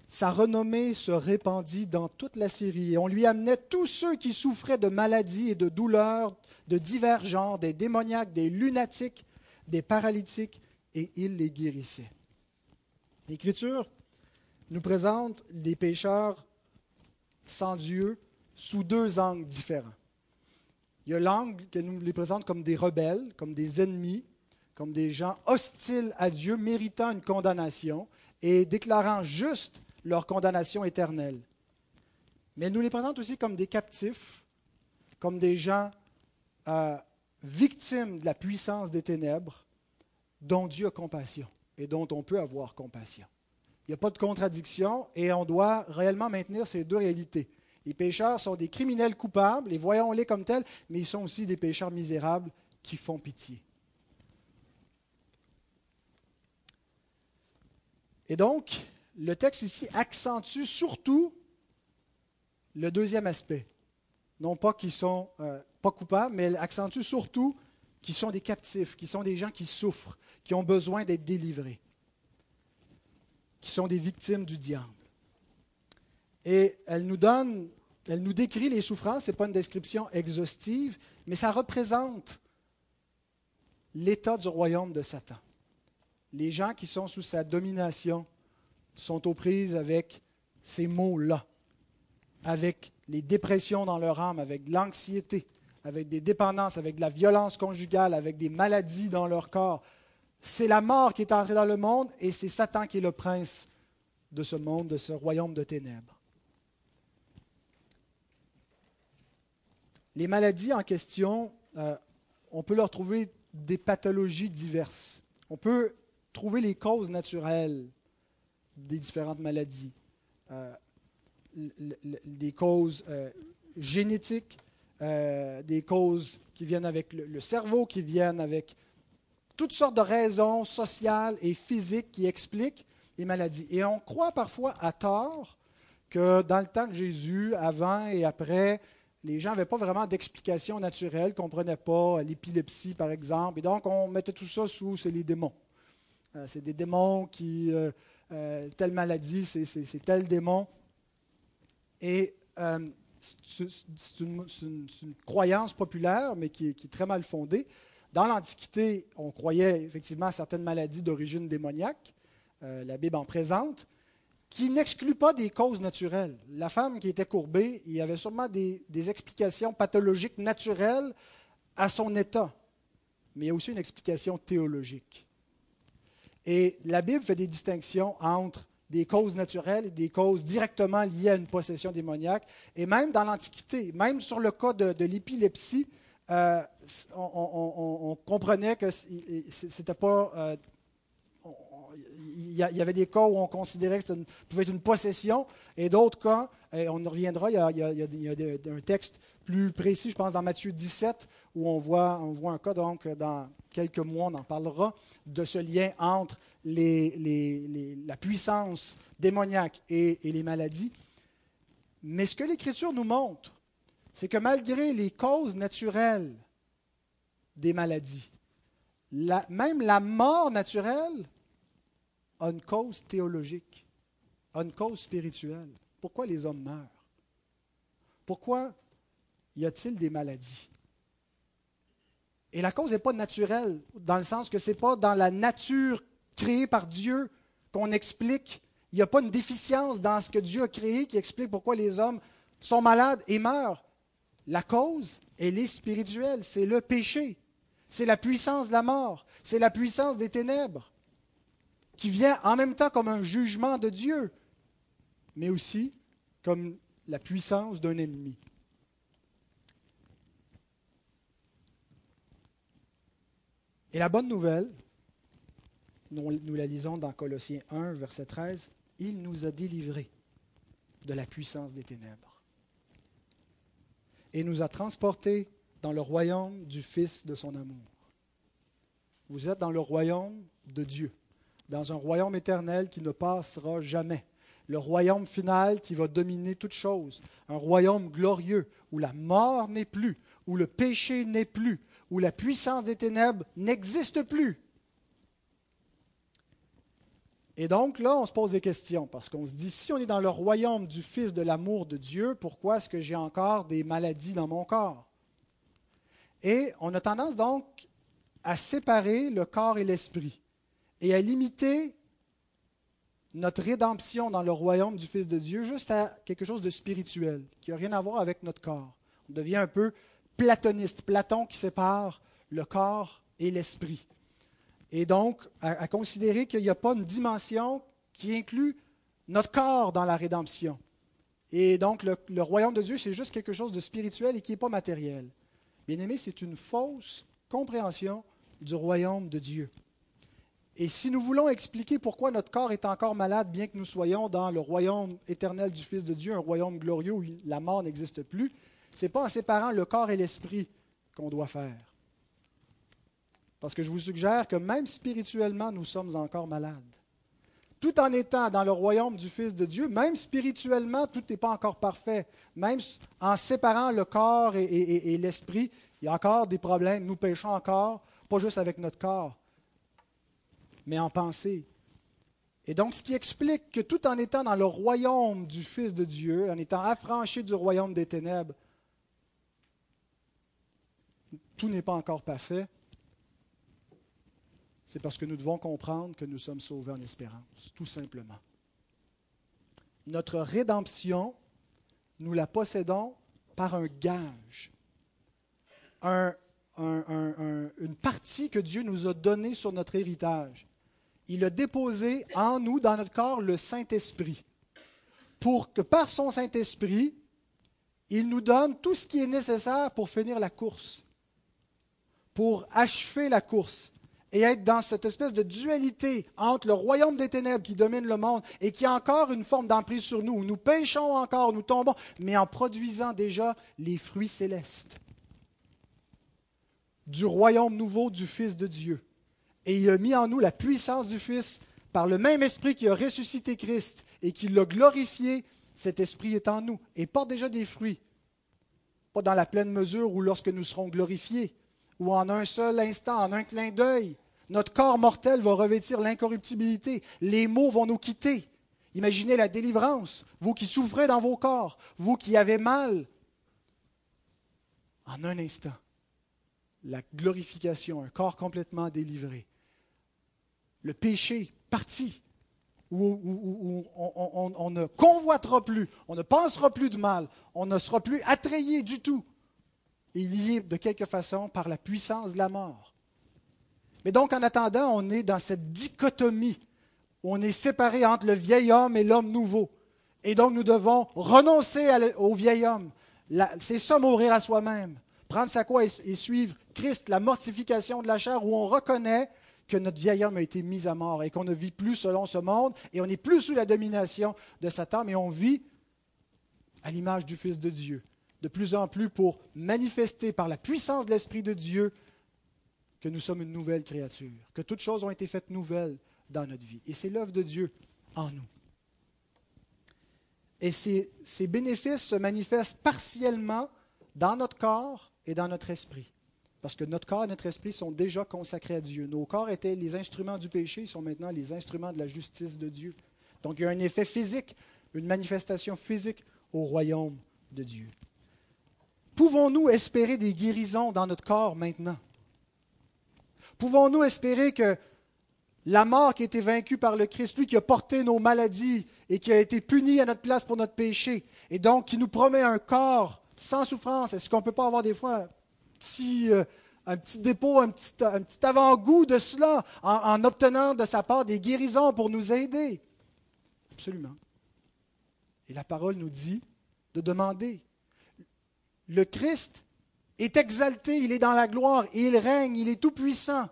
Sa renommée se répandit dans toute la Syrie, et on lui amenait tous ceux qui souffraient de maladies et de douleurs de divers genres, des démoniaques, des lunatiques, des paralytiques, et il les guérissait. L'Écriture nous présente les pécheurs sans Dieu sous deux angles différents. Il y a l'angle qui nous les présente comme des rebelles, comme des ennemis, comme des gens hostiles à Dieu, méritant une condamnation et déclarant juste leur condamnation éternelle. Mais elle nous les présente aussi comme des captifs, comme des gens euh, victimes de la puissance des ténèbres, dont Dieu a compassion et dont on peut avoir compassion. Il n'y a pas de contradiction et on doit réellement maintenir ces deux réalités. Les pécheurs sont des criminels coupables, et voyons-les comme tels, mais ils sont aussi des pécheurs misérables qui font pitié. Et donc, le texte ici accentue surtout le deuxième aspect. Non pas qu'ils sont euh, pas coupables, mais accentue surtout qu'ils sont des captifs, qu'ils sont des gens qui souffrent, qui ont besoin d'être délivrés qui sont des victimes du diable. Et elle nous donne elle nous décrit les souffrances, ce n'est pas une description exhaustive, mais ça représente l'état du royaume de Satan. Les gens qui sont sous sa domination sont aux prises avec ces maux-là, avec les dépressions dans leur âme, avec l'anxiété, avec des dépendances, avec de la violence conjugale, avec des maladies dans leur corps. C'est la mort qui est entrée dans le monde et c'est Satan qui est le prince de ce monde, de ce royaume de ténèbres. Les maladies en question, euh, on peut leur trouver des pathologies diverses. On peut trouver les causes naturelles des différentes maladies. Euh, des causes euh, génétiques, des causes qui viennent avec le, cerveau, qui viennent avec toutes sortes de raisons sociales et physiques qui expliquent les maladies. Et on croit parfois à tort que dans le temps de Jésus, avant et après, les gens n'avaient pas vraiment d'explication naturelle, ne comprenaient pas l'épilepsie, par exemple. Et donc, on mettait tout ça sous, c'est les démons. Euh, c'est des démons qui, euh, euh, telle maladie, c'est tel démon. Et c'est une, croyance populaire, mais qui, qui est très mal fondée. Dans l'Antiquité, on croyait effectivement à certaines maladies d'origine démoniaque. la Bible en présente qui n'exclut pas des causes naturelles. La femme qui était courbée, il y avait sûrement des, explications pathologiques naturelles à son état, mais il y a aussi une explication théologique. Et la Bible fait des distinctions entre des causes naturelles et des causes directement liées à une possession démoniaque. Et même dans l'Antiquité, même sur le cas de, l'épilepsie, euh, on, comprenait que ce n'était pas euh, il y, avait des cas où on considérait que ça pouvait être une possession, et d'autres cas, et on y reviendra, il y, a, un texte plus précis, je pense, dans Matthieu 17, où on voit, on voit un cas, donc dans quelques mois, on en parlera, de ce lien entre la puissance démoniaque et, les maladies. Mais ce que l'Écriture nous montre, c'est que malgré les causes naturelles des maladies, même la mort naturelle a une cause théologique, a une cause spirituelle. Pourquoi les hommes meurent? Pourquoi y a-t-il des maladies? Et la cause n'est pas naturelle, dans le sens que ce n'est pas dans la nature créée par Dieu qu'on explique. Il n'y a pas une déficience dans ce que Dieu a créé qui explique pourquoi les hommes sont malades et meurent. La cause, est spirituelle, c'est le péché, c'est la puissance de la mort, c'est la puissance des ténèbres qui vient en même temps comme un jugement de Dieu, mais aussi comme la puissance d'un ennemi. Et la bonne nouvelle, nous, nous, la lisons dans Colossiens 1, verset 13, il nous a délivrés de la puissance des ténèbres et nous a transportés dans le royaume du Fils de son amour. Vous êtes dans le royaume de Dieu dans un royaume éternel qui ne passera jamais. Le royaume final qui va dominer toute chose. Un royaume glorieux où la mort n'est plus, où le péché n'est plus, où la puissance des ténèbres n'existe plus. Et donc là, on se pose des questions parce qu'on se dit, si on est dans le royaume du Fils de l'amour de Dieu, pourquoi est-ce que j'ai encore des maladies dans mon corps? Et on a tendance donc à séparer le corps et l'esprit et à limiter notre rédemption dans le royaume du Fils de Dieu juste à quelque chose de spirituel, qui n'a rien à voir avec notre corps. On devient un peu platoniste, Platon qui sépare le corps et l'esprit. Et donc, à, considérer qu'il n'y a pas une dimension qui inclut notre corps dans la rédemption. Et donc, le, le royaume de Dieu, c'est juste quelque chose de spirituel et qui n'est pas matériel. Bien aimé, c'est une fausse compréhension du royaume de Dieu. Et si nous voulons expliquer pourquoi notre corps est encore malade, bien que nous soyons dans le royaume éternel du Fils de Dieu, un royaume glorieux où la mort n'existe plus, ce n'est pas en séparant le corps et l'esprit qu'on doit faire. Parce que je vous suggère que même spirituellement, nous sommes encore malades. Tout en étant dans le royaume du Fils de Dieu, même spirituellement, tout n'est pas encore parfait. Même en séparant le corps et, l'esprit, il y a encore des problèmes. Nous péchons encore, pas juste avec notre corps, mais en pensée. Et donc, ce qui explique que tout en étant dans le royaume du Fils de Dieu, en étant affranchi du royaume des ténèbres, tout n'est pas encore parfait, c'est parce que nous devons comprendre que nous sommes sauvés en espérance, tout simplement. Notre rédemption, nous la possédons par un gage, une partie que Dieu nous a donnée sur notre héritage. Il a déposé en nous, dans notre corps, le Saint-Esprit, pour que par son Saint-Esprit, il nous donne tout ce qui est nécessaire pour finir la course, pour achever la course et être dans cette espèce de dualité entre le royaume des ténèbres qui domine le monde et qui a encore une forme d'emprise sur nous, où nous péchons encore, nous tombons, mais en produisant déjà les fruits célestes du royaume nouveau du Fils de Dieu. Et il a mis en nous la puissance du Fils par le même Esprit qui a ressuscité Christ et qui l'a glorifié. Cet Esprit est en nous et porte déjà des fruits. Pas dans la pleine mesure ou lorsque nous serons glorifiés, ou en un seul instant, en un clin d'œil, notre corps mortel va revêtir l'incorruptibilité. Les maux vont nous quitter. Imaginez la délivrance. Vous qui souffrez dans vos corps, vous qui avez mal. En un instant, la glorification, un corps complètement délivré. Le péché parti, on, on, ne convoitera plus, on ne pensera plus de mal, on ne sera plus attrayé du tout. Y est de quelque façon par la puissance de la mort. Mais donc, en attendant, on est dans cette dichotomie où on est séparé entre le vieil homme et l'homme nouveau. Et donc, nous devons renoncer au vieil homme. C'est ça, mourir à soi-même. Prendre sa croix et, suivre Christ, la mortification de la chair, où on reconnaît que notre vieil homme a été mis à mort et qu'on ne vit plus selon ce monde et on n'est plus sous la domination de Satan, mais on vit à l'image du Fils de Dieu, de plus en plus pour manifester par la puissance de l'Esprit de Dieu que nous sommes une nouvelle créature, que toutes choses ont été faites nouvelles dans notre vie. Et c'est l'œuvre de Dieu en nous. Et ces, ces, bénéfices se manifestent partiellement dans notre corps et dans notre esprit. Parce que notre corps et notre esprit sont déjà consacrés à Dieu. Nos corps étaient les instruments du péché, ils sont maintenant les instruments de la justice de Dieu. Donc il y a un effet physique, une manifestation physique au royaume de Dieu. Pouvons-nous espérer des guérisons dans notre corps maintenant? Pouvons-nous espérer que la mort qui a été vaincue par le Christ, lui qui a porté nos maladies et qui a été puni à notre place pour notre péché, et donc qui nous promet un corps sans souffrance, est-ce qu'on ne peut pas avoir des fois un petit, euh, dépôt, un petit, avant-goût de cela en obtenant de sa part des guérisons pour nous aider? Absolument. Et la parole nous dit de demander. Le Christ est exalté, il est dans la gloire, il règne, il est tout-puissant.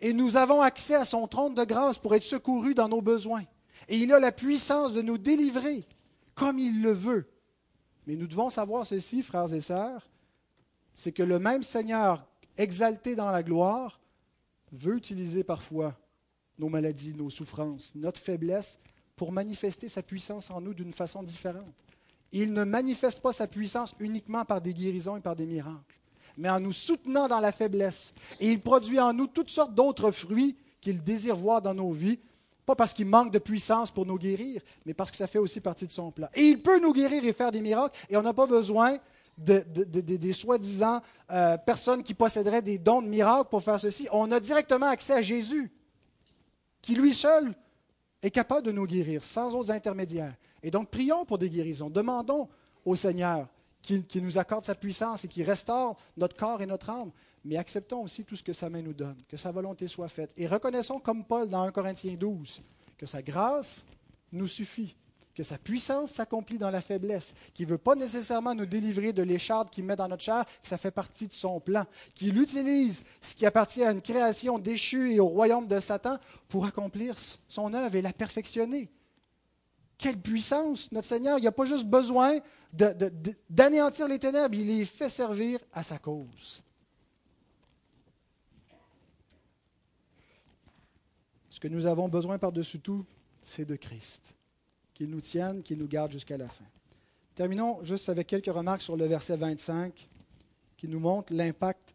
Et nous avons accès à son trône de grâce pour être secourus dans nos besoins. Et il a la puissance de nous délivrer comme il le veut. Mais nous devons savoir ceci, frères et sœurs, c'est que le même Seigneur exalté dans la gloire veut utiliser parfois nos maladies, nos souffrances, notre faiblesse pour manifester sa puissance en nous d'une façon différente. Il ne manifeste pas sa puissance uniquement par des guérisons et par des miracles, mais en nous soutenant dans la faiblesse. Et il produit en nous toutes sortes d'autres fruits qu'il désire voir dans nos vies, pas parce qu'il manque de puissance pour nous guérir, mais parce que ça fait aussi partie de son plan. Et il peut nous guérir et faire des miracles, et on n'a pas besoin des soi-disant euh, personnes qui posséderaient des dons de miracles pour faire ceci. On a directement accès à Jésus, qui lui seul est capable de nous guérir, sans autres intermédiaires. Et donc, prions pour des guérisons. Demandons au Seigneur qu'il nous accorde sa puissance et qu'il restaure notre corps et notre âme. Mais acceptons aussi tout ce que sa main nous donne, que sa volonté soit faite. Et reconnaissons, comme Paul dans 1 Corinthiens 12, que sa grâce nous suffit, que sa puissance s'accomplit dans la faiblesse, qu'il ne veut pas nécessairement nous délivrer de l'écharde qu'il met dans notre chair, que ça fait partie de son plan, qu'il utilise ce qui appartient à une création déchue et au royaume de Satan pour accomplir son œuvre et la perfectionner. Quelle puissance, notre Seigneur. Il n'a pas juste besoin d'anéantir les ténèbres, il les fait servir à sa cause. Ce que nous avons besoin par-dessus tout, c'est de Christ, qu'il nous tienne, qu'il nous garde jusqu'à la fin. Terminons juste avec quelques remarques sur le verset 25 qui nous montre l'impact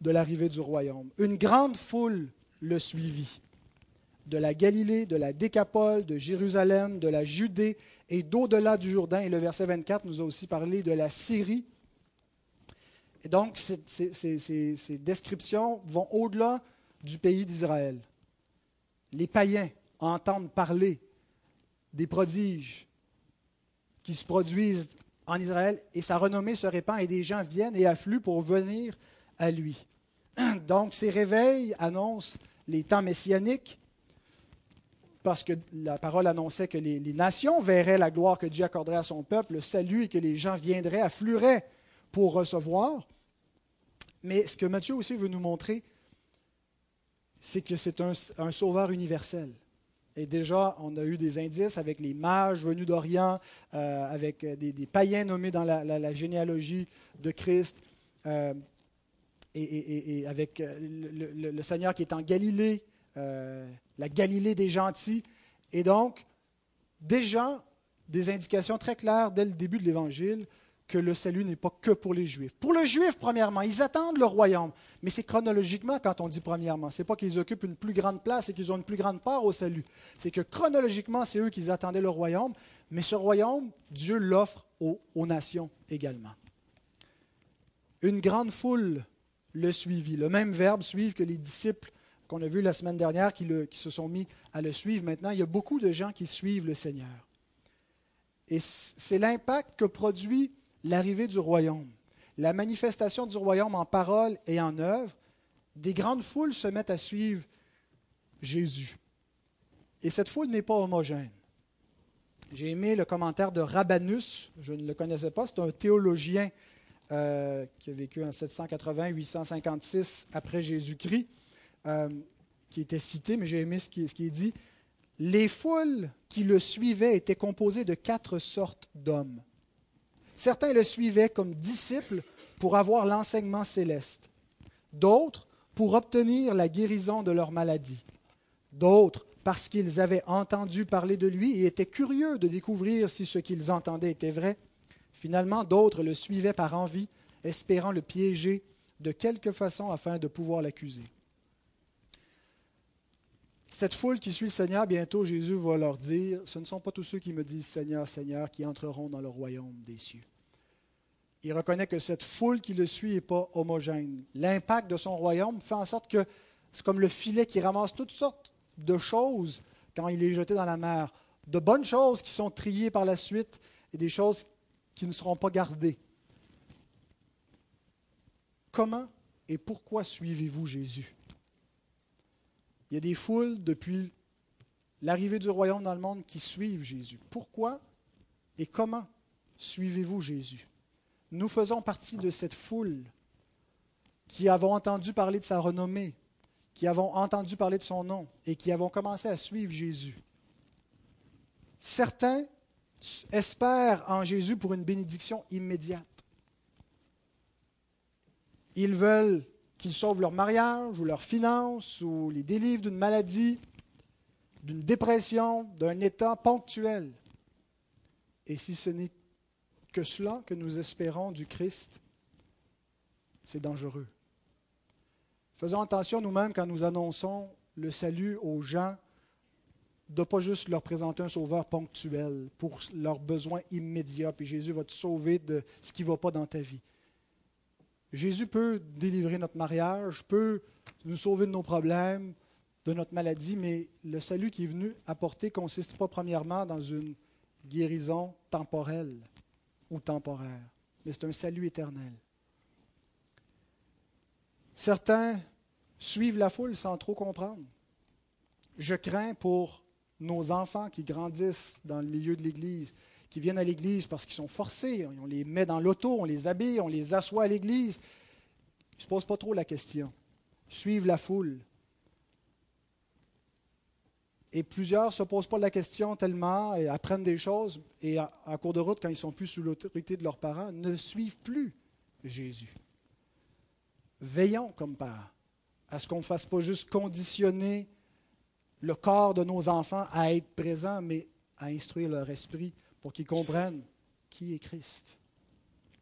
de l'arrivée du royaume. Une grande foule le suivit. De la Galilée, de la Décapole, de Jérusalem, de la Judée et d'au-delà du Jourdain. Et le verset 24 nous a aussi parlé de la Syrie. Et donc, ces, descriptions vont au-delà du pays d'Israël. Les païens entendent parler des prodiges qui se produisent en Israël et sa renommée se répand et des gens viennent et affluent pour venir à lui. (clears throat) Donc ces réveils annoncent les temps messianiques parce que la parole annonçait que les, nations verraient la gloire que Dieu accorderait à son peuple, le salut et que les gens viendraient, afflueraient pour recevoir. Mais ce que Matthieu aussi veut nous montrer, c'est que c'est un, sauveur universel. Et déjà, on a eu des indices avec les mages venus d'Orient, euh, avec des, païens nommés dans la, généalogie de Christ, euh, et, avec euh, le, Seigneur qui est en Galilée, la Galilée des gentils. Et donc, déjà, des indications très claires dès le début de l'Évangile que le salut n'est pas que pour les Juifs. Pour le Juif, premièrement, ils attendent le royaume. Mais c'est chronologiquement quand on dit premièrement. Ce n'est pas qu'ils occupent une plus grande place et qu'ils ont une plus grande part au salut. C'est que chronologiquement, c'est eux qui attendaient le royaume. Mais ce royaume, Dieu l'offre aux, nations également. Une grande foule le suivit. Le même verbe suivre que les disciples qu'on a vus la semaine dernière qui, qui se sont mis à le suivre maintenant. Il y a beaucoup de gens qui suivent le Seigneur. Et c'est l'impact que produit l'arrivée du royaume, la manifestation du royaume en parole et en œuvre, des grandes foules se mettent à suivre Jésus. Et cette foule n'est pas homogène. J'ai aimé le commentaire de Rabanus, je ne le connaissais pas, c'est un théologien euh, qui a vécu en 780-856 après Jésus-Christ, euh, qui était cité, mais j'ai aimé ce qui, ce qui est dit. Les foules qui le suivaient étaient composées de quatre sortes d'hommes. Certains le suivaient comme disciples pour avoir l'enseignement céleste, d'autres pour obtenir la guérison de leur maladie, d'autres parce qu'ils avaient entendu parler de lui et étaient curieux de découvrir si ce qu'ils entendaient était vrai. Finalement, d'autres le suivaient par envie, espérant le piéger de quelque façon afin de pouvoir l'accuser. Cette foule qui suit le Seigneur, bientôt Jésus va leur dire, ce ne sont pas tous ceux qui me disent Seigneur, Seigneur, qui entreront dans le royaume des cieux il reconnaît que cette foule qui le suit n'est pas homogène. L'impact de son royaume fait en sorte que c'est comme le filet qui ramasse toutes sortes de choses quand il est jeté dans la mer. De bonnes choses qui sont triées par la suite et des choses qui ne seront pas gardées. Comment et pourquoi suivez-vous Jésus? Il y a des foules depuis l'arrivée du royaume dans le monde qui suivent Jésus. Pourquoi et comment suivez-vous Jésus? Nous faisons partie de cette foule qui avons entendu parler de sa renommée, qui avons entendu parler de son nom et qui avons commencé à suivre Jésus. Certains espèrent en Jésus pour une bénédiction immédiate. Ils veulent qu'il sauve leur mariage ou leurs finances ou les délivre d'une maladie, d'une dépression, d'un état ponctuel. Et si ce n'est que cela que nous espérons du Christ, c'est dangereux. Faisons attention nous-mêmes quand nous annonçons le salut aux gens, de ne pas juste leur présenter un sauveur ponctuel pour leurs besoins immédiats, puis Jésus va te sauver de ce qui ne va pas dans ta vie. Jésus peut délivrer notre mariage, peut nous sauver de nos problèmes, de notre maladie, mais le salut qui est venu apporter consiste pas premièrement dans une guérison temporelle ou temporaire, mais c'est un salut éternel. Certains suivent la foule sans trop comprendre. Je crains pour nos enfants qui grandissent dans le milieu de l'Église, qui viennent à l'Église parce qu'ils sont forcés, on les met dans l'auto, on les habille, on les assoit à l'Église. Ils ne se posent pas trop la question. Suivent la foule. Et plusieurs ne se posent pas la question tellement et apprennent des choses et en cours de route, quand ils sont plus sous l'autorité de leurs parents, ne suivent plus Jésus. Veillons comme père à ce qu'on ne fasse pas juste conditionner le corps de nos enfants à être présents, mais à instruire leur esprit pour qu'ils comprennent qui est Christ.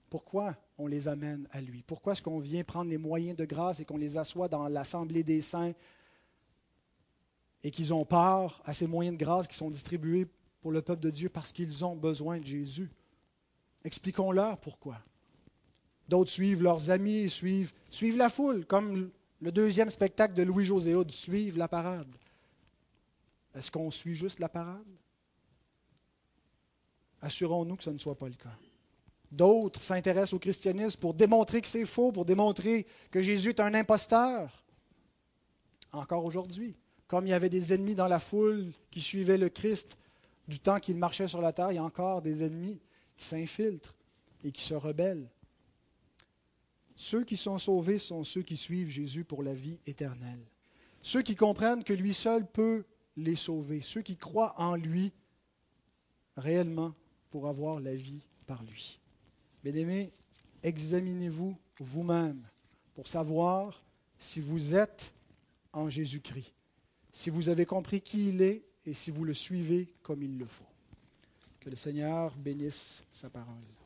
Pourquoi on les amène à lui? Pourquoi est-ce qu'on vient prendre les moyens de grâce et qu'on les assoit dans l'assemblée des saints et qu'ils ont part à ces moyens de grâce qui sont distribués pour le peuple de Dieu parce qu'ils ont besoin de Jésus? Expliquons-leur pourquoi. D'autres suivent leurs amis, suivent, suivent la foule, comme le deuxième spectacle de Louis-José Houd, suivent la parade. Est-ce qu'on suit juste la parade? Assurons-nous que ce ne soit pas le cas. D'autres s'intéressent au christianisme pour démontrer que c'est faux, pour démontrer que Jésus est un imposteur. Encore aujourd'hui, comme il y avait des ennemis dans la foule qui suivaient le Christ du temps qu'il marchait sur la terre, il y a encore des ennemis qui s'infiltrent et qui se rebellent. Ceux qui sont sauvés sont ceux qui suivent Jésus pour la vie éternelle. Ceux qui comprennent que lui seul peut les sauver. Ceux qui croient en lui réellement pour avoir la vie par lui. Bien-aimés, examinez-vous vous-même pour savoir si vous êtes en Jésus-Christ, si vous avez compris qui il est et si vous le suivez comme il le faut. Que le Seigneur bénisse sa parole.